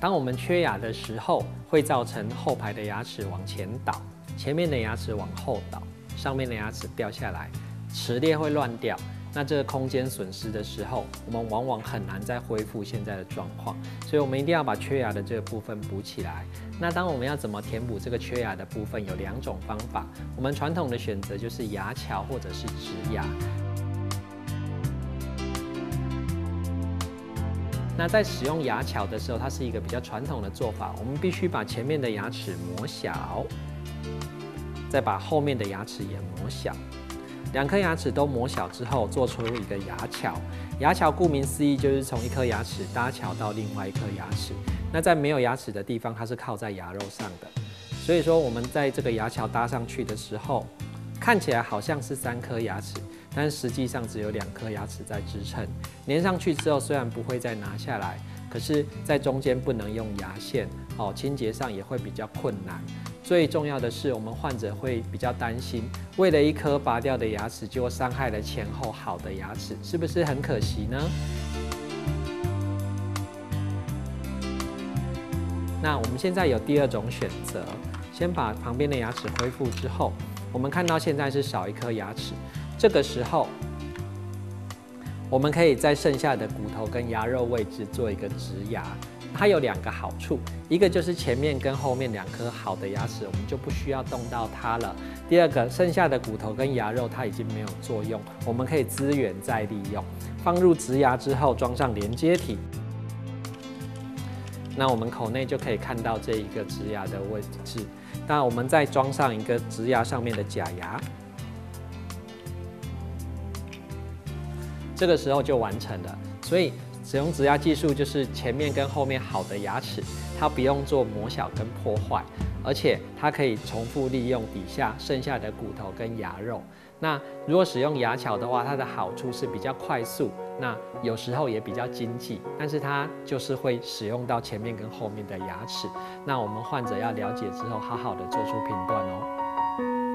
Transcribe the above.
当我们缺牙的时候，会造成后排的牙齿往前倒，前面的牙齿往后倒，上面的牙齿掉下来，齿裂会乱掉。那这个空间损失的时候，我们往往很难再恢复现在的状况。所以我们一定要把缺牙的这个部分补起来。那当我们要怎么填补这个缺牙的部分？有两种方法：我们传统的选择就是牙桥或者是植牙。那在使用牙桥的时候，它是一个比较传统的做法，我们必须把前面的牙齿磨小，再把后面的牙齿也磨小。两颗牙齿都磨小之后，做出一个牙桥。牙桥顾名思义，就是从一颗牙齿搭桥到另外一颗牙齿。那在没有牙齿的地方，它是靠在牙肉上的。所以说，我们在这个牙桥搭上去的时候，看起来好像是三颗牙齿，但实际上只有两颗牙齿在支撑。粘上去之后，虽然不会再拿下来，可是在中间不能用牙线，哦，清洁上也会比较困难。最重要的是，我们患者会比较担心，为了一颗拔掉的牙齿，就伤害了前后好的牙齿，是不是很可惜呢？那我们现在有第二种选择，先把旁边的牙齿恢复之后，我们看到现在是少一颗牙齿，这个时候，我们可以在剩下的骨头跟牙肉位置做一个植牙。它有两个好处，一个就是前面跟后面两颗好的牙齿，我们就不需要动到它了。第二个，剩下的骨头跟牙肉它已经没有作用，我们可以资源再利用。放入植牙之后，装上连接体，那我们口内就可以看到这一个植牙的位置。那我们再装上一个植牙上面的假牙，这个时候就完成了。所以。使用植牙技术，就是前面跟后面好的牙齿，它不用做磨小跟破坏，而且它可以重复利用底下剩下的骨头跟牙肉。那如果使用牙桥的话，它的好处是比较快速，那有时候也比较经济，但是它就是会使用到前面跟后面的牙齿。那我们患者要了解之后，好好的做出评断哦。